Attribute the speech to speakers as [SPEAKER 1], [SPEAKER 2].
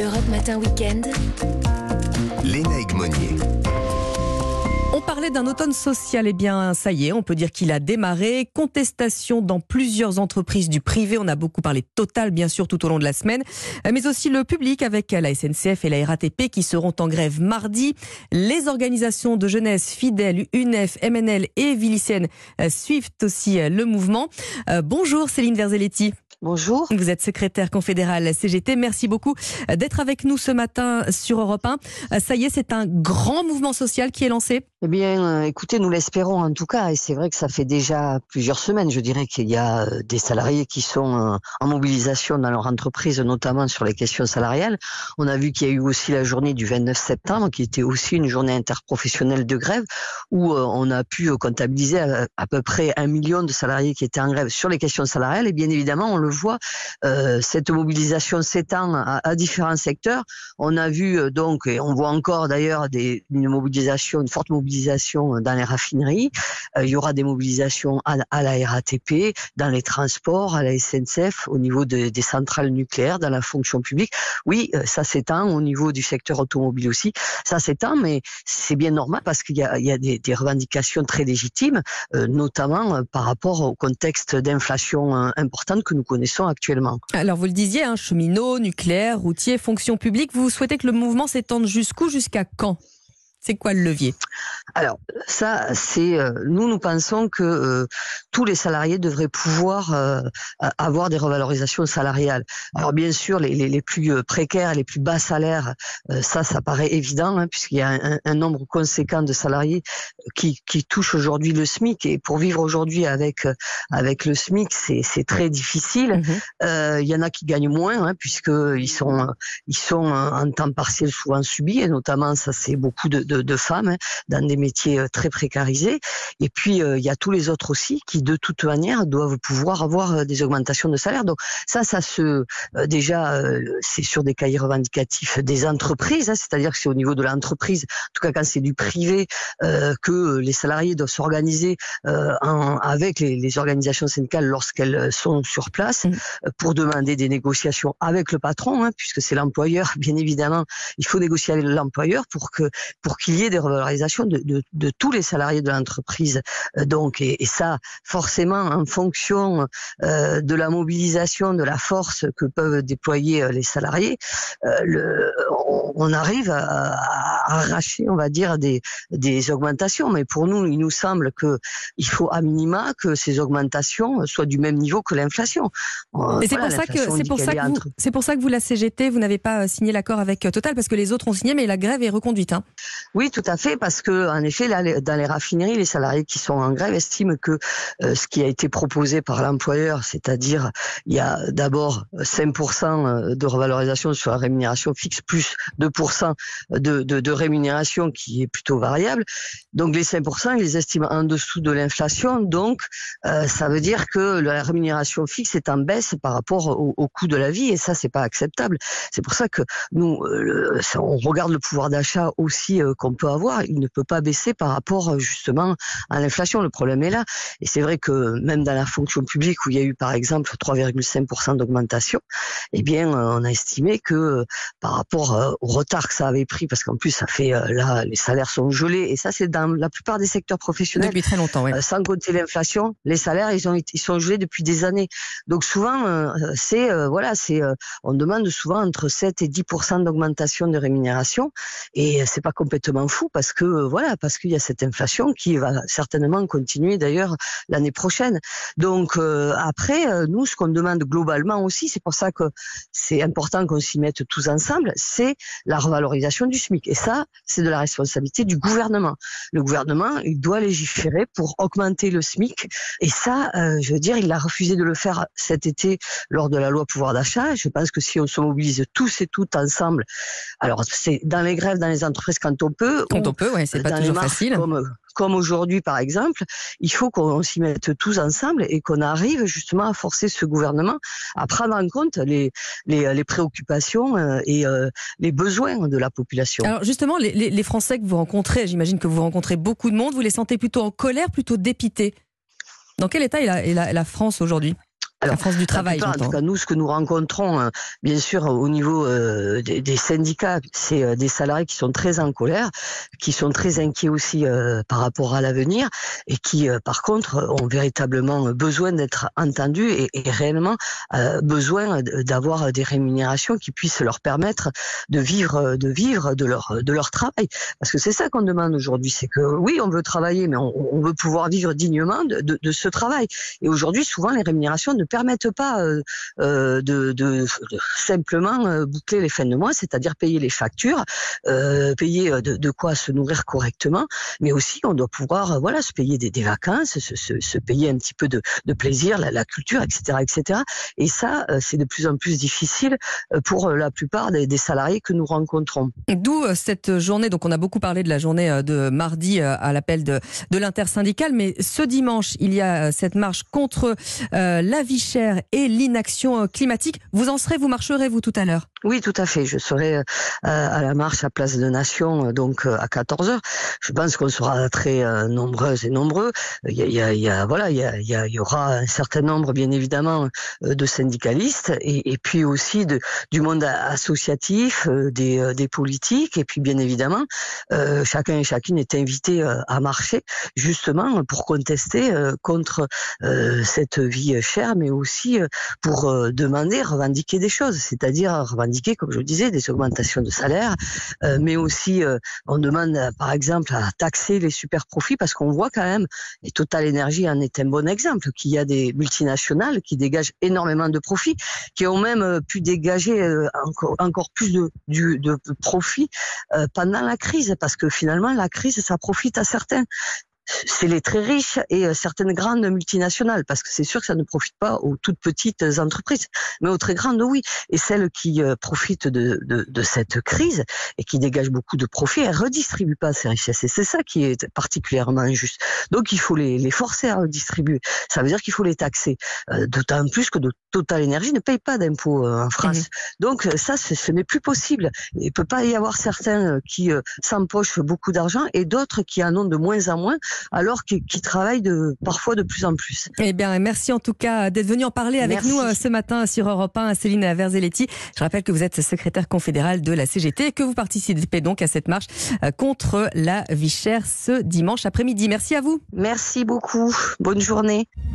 [SPEAKER 1] Europe Matin Weekend.
[SPEAKER 2] Léna Egmonier.
[SPEAKER 3] On parlait d'un automne social, eh bien ça y est, on peut dire qu'il a démarré. Contestation dans plusieurs entreprises du privé, on a beaucoup parlé de Total bien sûr tout au long de la semaine, mais aussi le public avec la SNCF et la RATP qui seront en grève mardi. Les organisations de jeunesse fidèles, UNEF, MNL et Villicenne euh, suivent aussi euh, le mouvement. Euh, bonjour Céline Verzelletti.
[SPEAKER 4] Bonjour.
[SPEAKER 3] Vous êtes secrétaire confédérale CGT. Merci beaucoup d'être avec nous ce matin sur Europe 1. Ça y est, c'est un grand mouvement social qui est lancé.
[SPEAKER 4] Eh bien, euh, écoutez, nous l'espérons en tout cas, et c'est vrai que ça fait déjà plusieurs semaines, je dirais qu'il y a euh, des salariés qui sont euh, en mobilisation dans leur entreprise, notamment sur les questions salariales. On a vu qu'il y a eu aussi la journée du 29 septembre, qui était aussi une journée interprofessionnelle de grève, où on a pu comptabiliser à, peu près un million de salariés qui étaient en grève sur les questions salariales. Et bien évidemment, on le voit, cette mobilisation s'étend à, différents secteurs. On a vu donc, et on voit encore d'ailleurs une mobilisation, une forte mobilisation dans les raffineries, euh, il y aura des mobilisations à, la RATP, dans les transports, à la SNCF, au niveau des centrales nucléaires, dans la fonction publique. Oui, euh, ça s'étend au niveau du secteur automobile aussi. Ça s'étend, mais c'est bien normal parce qu'il y a, des, revendications très légitimes, euh, notamment par rapport au contexte d'inflation importante que nous connaissons
[SPEAKER 3] Alors vous le disiez, hein, cheminots, nucléaire, routiers, fonction publique, vous souhaitez que le mouvement s'étende jusqu'où, jusqu'à quand? C'est quoi le levier?
[SPEAKER 4] Alors ça, c'est euh, nous nous pensons que euh, tous les salariés devraient pouvoir euh, avoir des revalorisations salariales. Alors bien sûr, les, les, les plus précaires, les plus bas salaires, ça, ça paraît évident hein, puisqu'il y a un, un, nombre conséquent de salariés qui, qui touchent aujourd'hui le SMIC et pour vivre aujourd'hui avec avec le SMIC, c'est très difficile. Mmh il y en a qui gagnent moins hein, puisque ils sont ils sont en temps partiel souvent subis et notamment ça c'est beaucoup de de, femmes hein, dans des métiers euh, très précarisés. Et puis euh, il y a tous les autres aussi qui de toute manière doivent pouvoir avoir euh, des augmentations de salaire. Donc ça, ça se déjà c'est sur des cahiers revendicatifs des entreprises, hein, c'est-à-dire que c'est au niveau de l'entreprise, en tout cas quand c'est du privé, que les salariés doivent s'organiser avec les, organisations syndicales lorsqu'elles sont sur place mmh. pour demander des négociations avec le patron, hein, puisque c'est l'employeur. Bien évidemment, il faut négocier avec l'employeur pour que pour qu'il y ait des revalorisations de, de, de tous les salariés de l'entreprise. Euh, donc, et, et, ça, forcément, en fonction euh, de la mobilisation, de la force que peuvent déployer euh, les salariés, euh, le, on, arrive à, à, arracher, on va dire, des, des augmentations. Mais pour nous, il nous semble que il faut à minima que ces augmentations soient du même niveau que l'inflation.
[SPEAKER 3] Et c'est pour ça que c'est pour ça que vous, c'est pour ça que vous la CGT, vous n'avez pas signé l'accord avec Total parce que les autres ont signé, mais la grève est reconduite. Hein.
[SPEAKER 4] Oui, tout à fait, parce que en effet, là, dans les raffineries, les salariés qui sont en grève estiment que euh, ce qui a été proposé par l'employeur, c'est-à-dire il y a d'abord 5% euh, de revalorisation sur la rémunération fixe plus 2% de, de, de, rémunération qui est plutôt variable. Donc les 5%, ils les estiment en dessous de l'inflation. Donc euh, ça veut dire que la rémunération fixe est en baisse par rapport au, au coût de la vie, et ça c'est pas acceptable. C'est pour ça que nous, on regarde le pouvoir d'achat aussi qu'on peut avoir, il ne peut pas baisser par rapport euh, justement à l'inflation. Le problème est là. Et c'est vrai que même dans la fonction publique où il y a eu par exemple 3,5% d'augmentation, eh bien euh, on a estimé que euh, par rapport au retard que ça avait pris, parce qu'en plus ça fait là les salaires sont gelés et ça c'est dans la plupart des secteurs professionnels
[SPEAKER 3] depuis très longtemps. Oui.
[SPEAKER 4] sans compter l'inflation, les salaires ils ont ils sont gelés depuis des années. Donc souvent c'est voilà c'est on demande souvent entre 7 et 10% d'augmentation de rémunération et c'est pas complètement fou parce que euh, voilà, parce qu'il y a cette inflation qui va certainement continuer d'ailleurs l'année prochaine. Donc euh, après, euh, nous, ce qu'on demande globalement aussi, c'est pour ça que c'est important qu'on s'y mette tous ensemble, c'est la revalorisation du SMIC. Et ça, c'est de la responsabilité du gouvernement. Le gouvernement, il doit légiférer pour augmenter le SMIC. Et ça, je veux dire, il a refusé de le faire cet été lors de la loi pouvoir d'achat. Je pense que si on se mobilise tous et toutes ensemble, alors c'est dans les grèves, dans les entreprises quand on peut
[SPEAKER 3] quand on peut, ouais, c'est pas toujours facile.
[SPEAKER 4] Comme, aujourd'hui, par exemple, il faut qu'on s'y mette tous ensemble et qu'on arrive justement à forcer ce gouvernement à prendre en compte les, les, les préoccupations euh, et euh, les besoins de la population.
[SPEAKER 3] Alors justement, les, les Français que vous rencontrez, j'imagine que vous rencontrez beaucoup de monde, vous les sentez plutôt en colère, plutôt dépités. Dans quel état est la, est la France aujourd'hui? La France du travail.
[SPEAKER 4] en tout cas, nous, ce que nous rencontrons, euh, bien sûr, au niveau euh, des, syndicats, c'est euh, des salariés qui sont très en colère, qui sont très inquiets aussi par rapport à l'avenir et qui, par contre, ont véritablement besoin d'être entendus et, et réellement besoin d'avoir des rémunérations qui puissent leur permettre de vivre, de vivre de leur de leur travail. Parce que c'est ça qu'on demande aujourd'hui, c'est que oui, on veut travailler, mais on, veut pouvoir vivre dignement de, de, de ce travail. Et aujourd'hui, souvent, les rémunérations ne permettent pas euh, euh, de, simplement euh, boucler les fins de mois, c'est-à-dire payer les factures, payer de, quoi se nourrir correctement, mais aussi on doit pouvoir voilà se payer des, vacances, se, payer un petit peu de, plaisir, la, culture, etc., etc. Et ça, c'est de plus en plus difficile pour la plupart des, des salariés que nous rencontrons.
[SPEAKER 3] D'où cette journée. Donc on a beaucoup parlé de la journée de mardi à l'appel de, de l'intersyndicale, mais ce dimanche il y a cette marche contre la vie chère et l'inaction climatique. Vous en serez, vous marcherez, vous, tout à l'heure?
[SPEAKER 4] Oui, tout à fait. Je serai euh, à la marche à Place de Nation, euh, donc euh, à 14h. Je pense qu'on sera très nombreuses et nombreux. Il y, a, voilà, il y, aura un certain nombre, bien évidemment, de syndicalistes et, puis aussi du monde associatif, des, politiques, et puis bien évidemment, chacun et chacune est invité à marcher justement pour contester contre cette vie chère, aussi pour euh, demander, revendiquer des choses, c'est-à-dire revendiquer, comme je le disais, des augmentations de salaire, euh, mais aussi euh, on demande par exemple à taxer les super profits parce qu'on voit quand même, et Total Energy en est un bon exemple, qu'il y a des multinationales qui dégagent énormément de profits, qui ont même pu dégager encore, plus de profits pendant la crise, parce que finalement la crise, ça profite à certains c'est les très riches et euh, certaines grandes multinationales, parce que c'est sûr que ça ne profite pas aux toutes petites entreprises, mais aux très grandes, oui. Et celles qui euh, profitent de, de, de cette crise et qui dégagent beaucoup de profits, elles redistribuent pas ces richesses. Et c'est ça qui est particulièrement injuste. Donc il faut les, les forcer à redistribuer. Ça veut dire qu'il faut les taxer. Euh, d'autant plus que de Total Énergie ne paye pas d'impôts en France. Mmh. Donc ça, ce n'est plus possible. Il peut pas y avoir certains qui s'empochent beaucoup d'argent et d'autres qui en ont de moins en moins alors qu'ils travaillent de, parfois de plus en plus.
[SPEAKER 3] Eh bien, merci en tout cas d'être venu en parler avec nous euh, ce matin sur Europe 1, Céline Verzelletti. Je rappelle que vous êtes secrétaire confédéral de la CGT et que vous participez donc à cette marche euh, contre la vie chère ce dimanche après-midi. Merci à vous.
[SPEAKER 4] Merci beaucoup. Bonne journée.